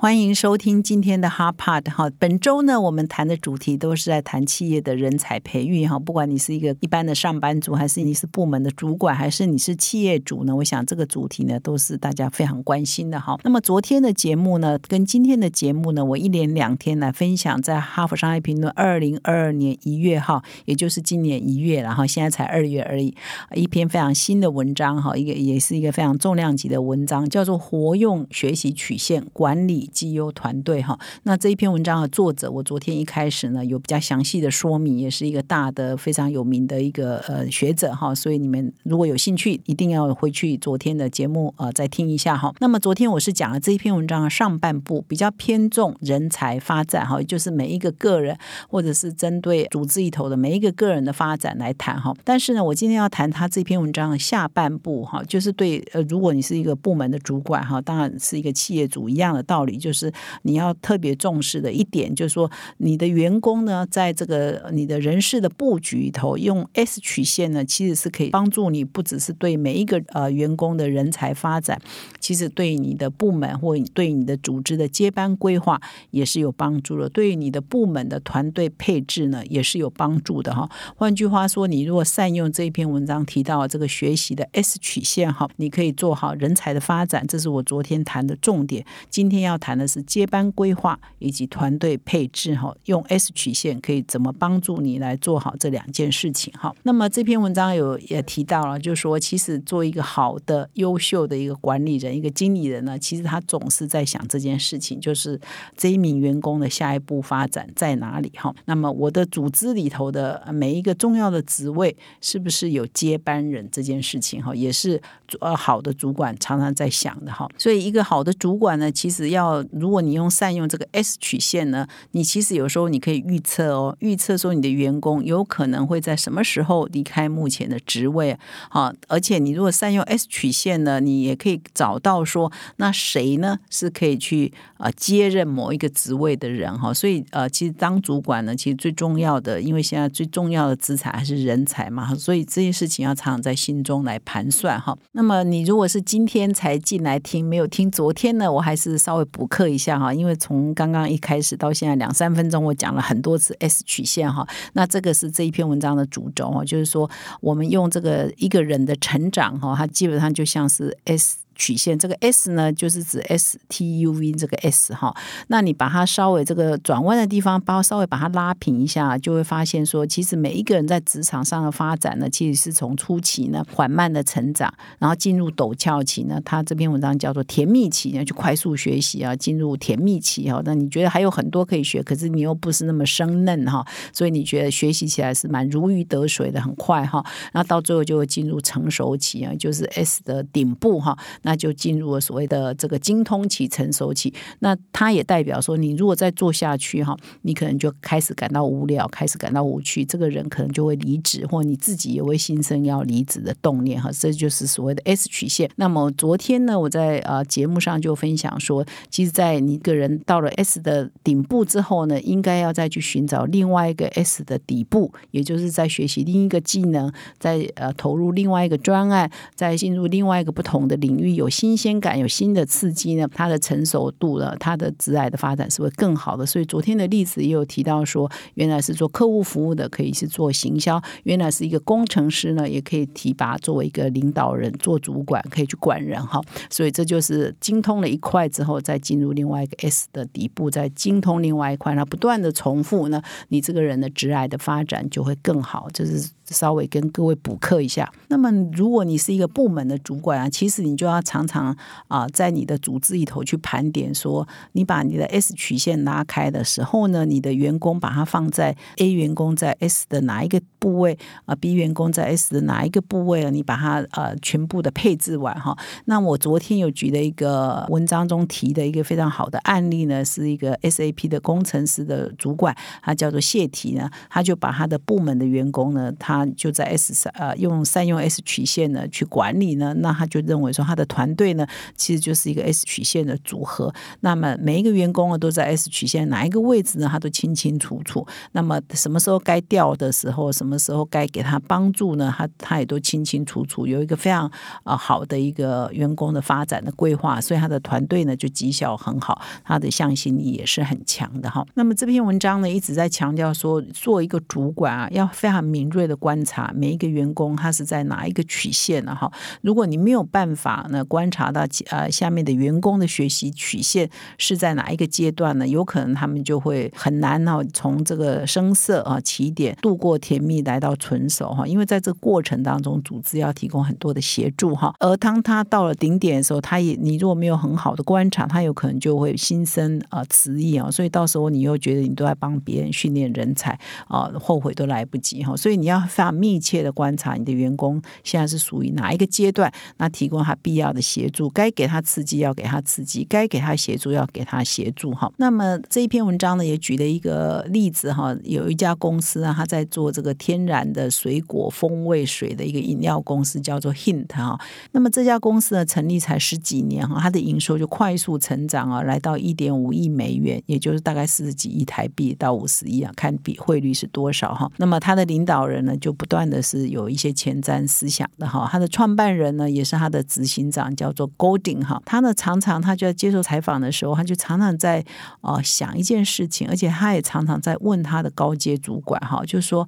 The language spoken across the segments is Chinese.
欢迎收听今天的 Hard Part 哈，本周呢，我们谈的主题都是在谈企业的人才培育哈。不管你是一个一般的上班族，还是你是部门的主管，还是你是企业主呢，我想这个主题呢都是大家非常关心的哈。那么昨天的节目呢，跟今天的节目呢，我一连两天来分享在《哈佛商业评论》二零二二年一月号，也就是今年一月，然后现在才二月而已，一篇非常新的文章哈，一个也是一个非常重量级的文章，叫做《活用学习曲线管理》。绩优团队哈，那这一篇文章的作者，我昨天一开始呢有比较详细的说明，也是一个大的非常有名的一个呃学者哈，所以你们如果有兴趣，一定要回去昨天的节目呃再听一下哈。那么昨天我是讲了这一篇文章的上半部，比较偏重人才发展哈，就是每一个个人或者是针对组织里头的每一个个人的发展来谈哈。但是呢，我今天要谈他这篇文章的下半部哈，就是对呃，如果你是一个部门的主管哈，当然是一个企业主一样的道理。就是你要特别重视的一点，就是说你的员工呢，在这个你的人事的布局里头，用 S 曲线呢，其实是可以帮助你，不只是对每一个呃员工的人才发展，其实对你的部门或对你的组织的接班规划也是有帮助的，对于你的部门的团队配置呢，也是有帮助的哈。换句话说，你如果善用这篇文章提到这个学习的 S 曲线哈，你可以做好人才的发展，这是我昨天谈的重点。今天要谈。谈的是接班规划以及团队配置哈，用 S 曲线可以怎么帮助你来做好这两件事情哈。那么这篇文章有也提到了，就是说其实做一个好的、优秀的一个管理人、一个经理人呢，其实他总是在想这件事情，就是这一名员工的下一步发展在哪里哈。那么我的组织里头的每一个重要的职位是不是有接班人这件事情哈，也是呃好的主管常常在想的哈。所以一个好的主管呢，其实要如果你用善用这个 S 曲线呢，你其实有时候你可以预测哦，预测说你的员工有可能会在什么时候离开目前的职位，好，而且你如果善用 S 曲线呢，你也可以找到说那谁呢是可以去呃接任某一个职位的人哈，所以呃，其实当主管呢，其实最重要的，因为现在最重要的资产还是人才嘛，所以这件事情要常常在心中来盘算哈。那么你如果是今天才进来听，没有听昨天呢，我还是稍微补刻一下。哈，因为从刚刚一开始到现在两三分钟，我讲了很多次 S 曲线哈。那这个是这一篇文章的主轴哦，就是说我们用这个一个人的成长哈，它基本上就像是 S。曲线这个 S 呢，就是指 S T U V 这个 S 哈，那你把它稍微这个转弯的地方，包稍微把它拉平一下，就会发现说，其实每一个人在职场上的发展呢，其实是从初期呢缓慢的成长，然后进入陡峭期呢，他这篇文章叫做甜蜜期呢，就快速学习啊，进入甜蜜期哈。那你觉得还有很多可以学，可是你又不是那么生嫩哈，所以你觉得学习起来是蛮如鱼得水的，很快哈。然后到最后就会进入成熟期啊，就是 S 的顶部哈。那就进入了所谓的这个精通期、成熟期。那它也代表说，你如果再做下去哈，你可能就开始感到无聊，开始感到无趣，这个人可能就会离职，或你自己也会心生要离职的动念哈。这就是所谓的 S 曲线。那么昨天呢，我在呃节目上就分享说，其实，在你个人到了 S 的顶部之后呢，应该要再去寻找另外一个 S 的底部，也就是在学习另一个技能，在呃投入另外一个专案，在进入另外一个不同的领域。有新鲜感，有新的刺激呢，它的成熟度呢，它的直癌的发展是会更好的。所以昨天的例子也有提到说，原来是做客户服务的，可以是做行销；原来是一个工程师呢，也可以提拔作为一个领导人，做主管，可以去管人哈。所以这就是精通了一块之后，再进入另外一个 S 的底部，再精通另外一块，那不断的重复呢，你这个人的直癌的发展就会更好。这是。稍微跟各位补课一下。那么，如果你是一个部门的主管啊，其实你就要常常啊，在你的组织里头去盘点，说你把你的 S 曲线拉开的时候呢，你的员工把它放在 A 员工在 S 的哪一个部位啊，B 员工在 S 的哪一个部位啊，你把它呃全部的配置完哈。那我昨天有举的一个文章中提的一个非常好的案例呢，是一个 SAP 的工程师的主管，他叫做谢提呢，他就把他的部门的员工呢，他就在 S 三呃用善用 S 曲线呢去管理呢，那他就认为说他的团队呢其实就是一个 S 曲线的组合。那么每一个员工呢都在 S 曲线哪一个位置呢，他都清清楚楚。那么什么时候该调的时候，什么时候该给他帮助呢？他他也都清清楚楚，有一个非常啊好的一个员工的发展的规划，所以他的团队呢就绩效很好，他的向心力也是很强的哈。那么这篇文章呢一直在强调说，做一个主管啊，要非常敏锐的观观察每一个员工他是在哪一个曲线呢哈。如果你没有办法呢观察到呃下面的员工的学习曲线是在哪一个阶段呢，有可能他们就会很难哈从这个声色啊起点度过甜蜜来到纯熟哈，因为在这个过程当中，组织要提供很多的协助哈。而当他到了顶点的时候，他也你如果没有很好的观察，他有可能就会心生啊迟疑啊，所以到时候你又觉得你都在帮别人训练人才啊，后悔都来不及哈。所以你要密切的观察你的员工现在是属于哪一个阶段，那提供他必要的协助，该给他刺激要给他刺激，该给他协助要给他协助哈。那么这一篇文章呢，也举了一个例子哈，有一家公司啊，他在做这个天然的水果风味水的一个饮料公司，叫做 Hint 哈。那么这家公司呢，成立才十几年哈，它的营收就快速成长啊，来到一点五亿美元，也就是大概四十几亿台币到五十亿啊，看比汇率是多少哈。那么他的领导人呢，就就不断的是有一些前瞻思想的哈。他的创办人呢，也是他的执行长，叫做 Golding 哈。他呢，常常他就在接受采访的时候，他就常常在啊想一件事情，而且他也常常在问他的高阶主管哈，就说。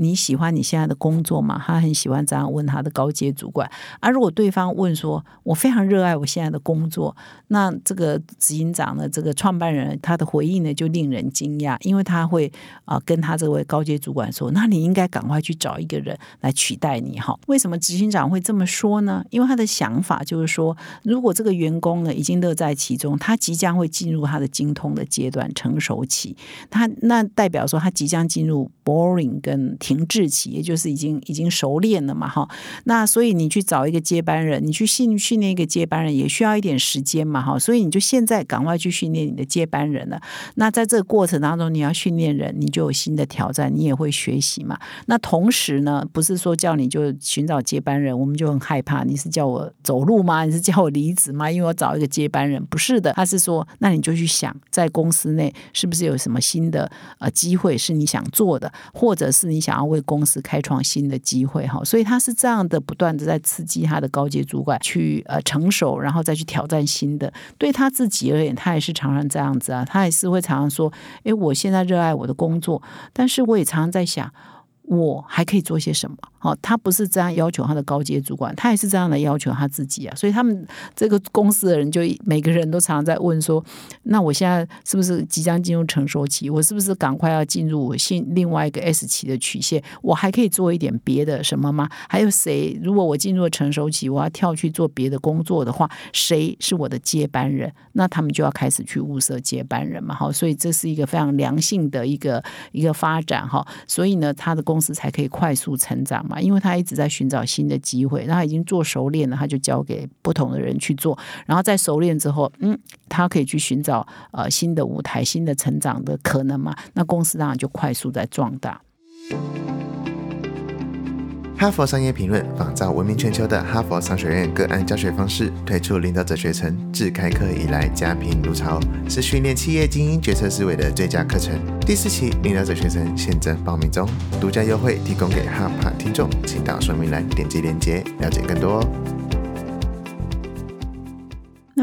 你喜欢你现在的工作吗？他很喜欢这样问他的高阶主管。而如果对方问说：“我非常热爱我现在的工作。”那这个执行长呢，这个创办人他的回应呢，就令人惊讶，因为他会啊跟他这位高阶主管说：“那你应该赶快去找一个人来取代你。”哈，为什么执行长会这么说呢？因为他的想法就是说，如果这个员工呢已经乐在其中，他即将会进入他的精通的阶段、成熟期，他那代表说他即将进入 boring 跟停滞期，也就是已经已经熟练了嘛，哈。那所以你去找一个接班人，你去训训练一个接班人，也需要一点时间嘛，哈。所以你就现在赶快去训练你的接班人了。那在这个过程当中，你要训练人，你就有新的挑战，你也会学习嘛。那同时呢，不是说叫你就寻找接班人，我们就很害怕。你是叫我走路吗？你是叫我离职吗？因为我找一个接班人，不是的。他是说，那你就去想，在公司内是不是有什么新的呃机会是你想做的，或者是你想。想要为公司开创新的机会哈，所以他是这样的，不断的在刺激他的高阶主管去呃成熟，然后再去挑战新的。对他自己而言，他也是常常这样子啊，他也是会常常说：“诶，我现在热爱我的工作，但是我也常常在想，我还可以做些什么。”好，他不是这样要求他的高阶主管，他也是这样的要求他自己啊。所以他们这个公司的人就每个人都常常在问说：那我现在是不是即将进入成熟期？我是不是赶快要进入我新另外一个 S 期的曲线？我还可以做一点别的什么吗？还有谁？如果我进入成熟期，我要跳去做别的工作的话，谁是我的接班人？那他们就要开始去物色接班人嘛。好，所以这是一个非常良性的一个一个发展哈。所以呢，他的公公司才可以快速成长。嘛，因为他一直在寻找新的机会，那他已经做熟练了，他就交给不同的人去做，然后在熟练之后，嗯，他可以去寻找呃新的舞台、新的成长的可能嘛，那公司当然就快速在壮大。哈佛商业评论仿照闻名全球的哈佛商学院个案教学方式，推出领导者学程，自开课以来家贫如潮，是训练企业精英决策思维的最佳课程。第四期领导者学程现正报名中，独家优惠提供给哈帕听众，请到说明栏点击链接了解更多哦。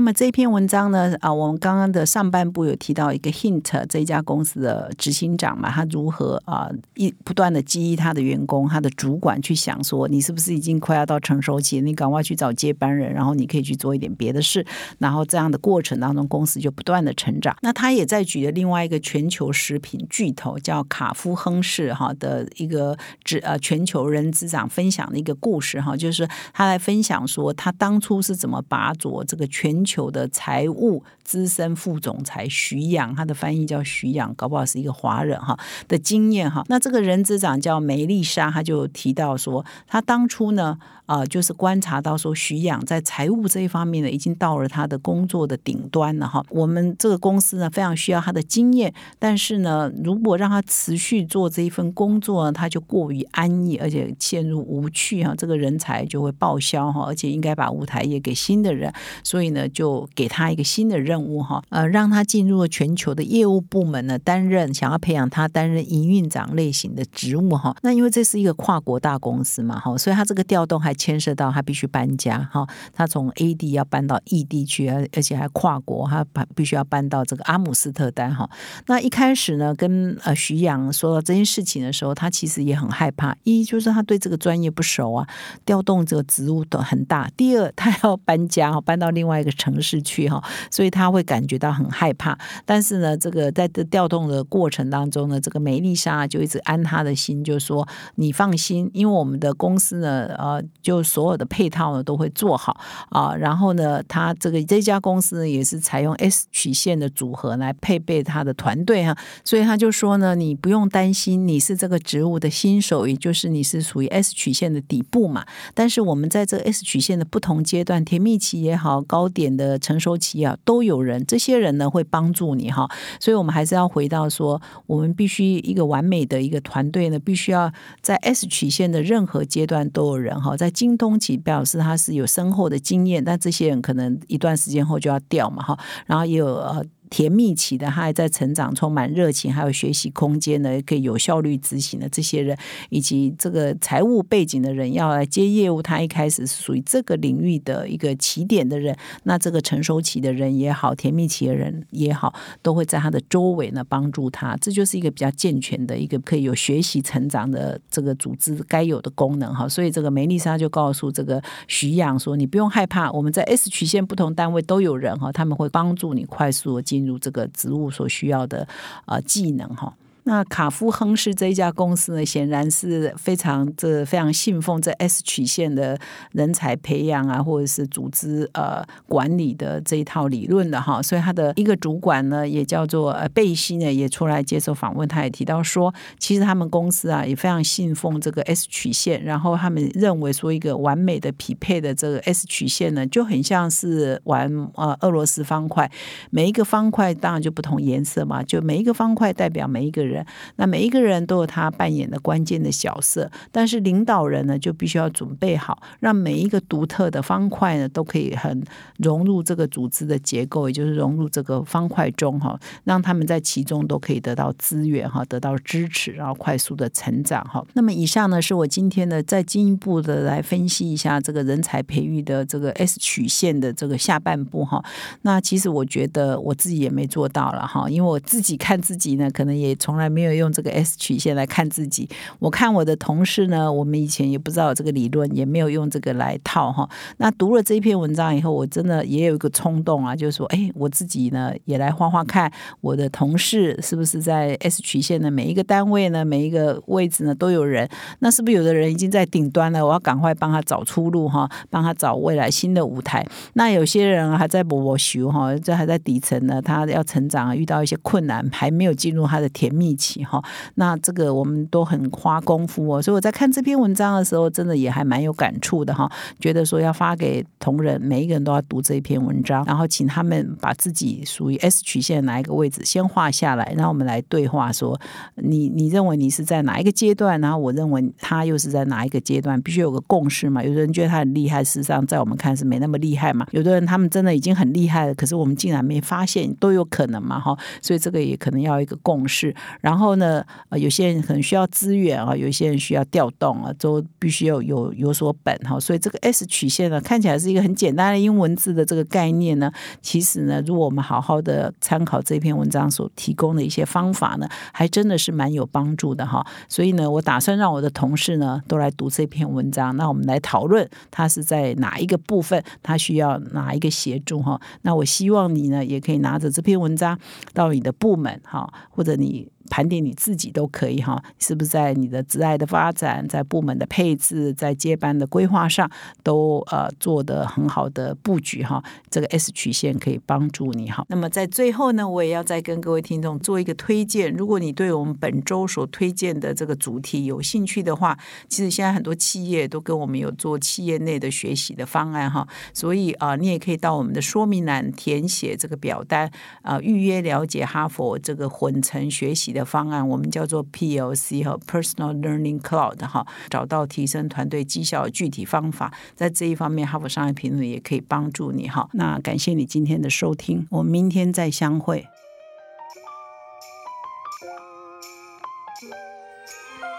那么这篇文章呢？啊，我们刚刚的上半部有提到一个 hint 这家公司的执行长嘛，他如何啊一不断的激励他的员工，他的主管去想说，你是不是已经快要到成熟期？你赶快去找接班人，然后你可以去做一点别的事，然后这样的过程当中，公司就不断的成长。那他也在举了另外一个全球食品巨头叫卡夫亨氏哈的一个执呃全球人资长分享的一个故事哈，就是他来分享说他当初是怎么把着这个全。球的财务资深副总裁徐阳，他的翻译叫徐阳，搞不好是一个华人哈的经验哈。那这个人资长叫梅丽莎，他就提到说，他当初呢。啊，就是观察到说徐养在财务这一方面呢，已经到了他的工作的顶端了哈。我们这个公司呢，非常需要他的经验，但是呢，如果让他持续做这一份工作呢，他就过于安逸，而且陷入无趣哈，这个人才就会报销哈，而且应该把舞台也给新的人，所以呢，就就给他一个新的任务哈，呃，让他进入了全球的业务部门呢，担任想要培养他担任营运长类型的职务哈。那因为这是一个跨国大公司嘛哈，所以他这个调动还。牵涉到他必须搬家哈，他从 A 地要搬到 E 地去，而而且还跨国，他搬必须要搬到这个阿姆斯特丹哈。那一开始呢，跟呃徐阳说到这件事情的时候，他其实也很害怕。一就是他对这个专业不熟啊，调动这个职务都很大。第二，他要搬家哈，搬到另外一个城市去哈，所以他会感觉到很害怕。但是呢，这个在这调动的过程当中呢，这个梅丽莎就一直安他的心，就说你放心，因为我们的公司呢，呃。就所有的配套呢都会做好啊，然后呢，他这个这家公司呢也是采用 S 曲线的组合来配备他的团队哈，所以他就说呢，你不用担心你是这个职务的新手，也就是你是属于 S 曲线的底部嘛。但是我们在这 S 曲线的不同阶段，甜蜜期也好，高点的成熟期啊，都有人，这些人呢会帮助你哈。所以我们还是要回到说，我们必须一个完美的一个团队呢，必须要在 S 曲线的任何阶段都有人哈，在精通期表示他是有深厚的经验，但这些人可能一段时间后就要掉嘛哈，然后也有呃。甜蜜期的，他还在成长，充满热情，还有学习空间的，可以有效率执行的这些人，以及这个财务背景的人要来接业务，他一开始是属于这个领域的一个起点的人，那这个成熟期的人也好，甜蜜期的人也好，都会在他的周围呢帮助他，这就是一个比较健全的一个可以有学习成长的这个组织该有的功能哈。所以这个梅丽莎就告诉这个徐阳说：“你不用害怕，我们在 S 曲线不同单位都有人哈，他们会帮助你快速的进。”进入这个植物所需要的啊技能哈。那卡夫亨氏这一家公司呢，显然是非常这非常信奉这 S 曲线的人才培养啊，或者是组织呃管理的这一套理论的哈。所以他的一个主管呢，也叫做呃贝西呢，也出来接受访问，他也提到说，其实他们公司啊也非常信奉这个 S 曲线，然后他们认为说一个完美的匹配的这个 S 曲线呢，就很像是玩呃俄罗斯方块，每一个方块当然就不同颜色嘛，就每一个方块代表每一个人。那每一个人都有他扮演的关键的角色，但是领导人呢就必须要准备好，让每一个独特的方块呢都可以很融入这个组织的结构，也就是融入这个方块中哈，让他们在其中都可以得到资源哈，得到支持，然后快速的成长哈。那么以上呢是我今天呢再进一步的来分析一下这个人才培育的这个 S 曲线的这个下半部哈。那其实我觉得我自己也没做到了哈，因为我自己看自己呢，可能也从来。没有用这个 S 曲线来看自己。我看我的同事呢，我们以前也不知道这个理论，也没有用这个来套哈。那读了这篇文章以后，我真的也有一个冲动啊，就是说，哎，我自己呢也来画画看我的同事是不是在 S 曲线的每一个单位呢，每一个位置呢都有人。那是不是有的人已经在顶端了？我要赶快帮他找出路哈，帮他找未来新的舞台。那有些人还在磨磨修哈，这还在底层呢，他要成长，遇到一些困难，还没有进入他的甜蜜。起哈，那这个我们都很花功夫哦，所以我在看这篇文章的时候，真的也还蛮有感触的哈。觉得说要发给同仁，每一个人都要读这一篇文章，然后请他们把自己属于 S 曲线哪一个位置先画下来，然后我们来对话说，你你认为你是在哪一个阶段，然后我认为他又是在哪一个阶段，必须有个共识嘛。有的人觉得他很厉害，事实上在我们看是没那么厉害嘛。有的人他们真的已经很厉害了，可是我们竟然没发现，都有可能嘛哈。所以这个也可能要一个共识。然后呢，呃，有些人可能需要资源啊，有些人需要调动啊，都必须要有有所本哈。所以这个 S 曲线呢，看起来是一个很简单的英文字的这个概念呢，其实呢，如果我们好好的参考这篇文章所提供的一些方法呢，还真的是蛮有帮助的哈。所以呢，我打算让我的同事呢都来读这篇文章，那我们来讨论他是在哪一个部分，他需要哪一个协助哈。那我希望你呢，也可以拿着这篇文章到你的部门哈，或者你。盘点你自己都可以哈，是不是在你的职爱的发展，在部门的配置，在接班的规划上都呃做的很好的布局哈？这个 S 曲线可以帮助你哈。那么在最后呢，我也要再跟各位听众做一个推荐，如果你对我们本周所推荐的这个主题有兴趣的话，其实现在很多企业都跟我们有做企业内的学习的方案哈，所以啊，你也可以到我们的说明栏填写这个表单啊，预约了解哈佛这个混成学习的方案，我们叫做 PLC 和 Personal Learning Cloud 哈，找到提升团队绩效具体方法，在这一方面，哈佛商业评论也可以帮助你哈。那感谢你今天的收听，我们明天再相会。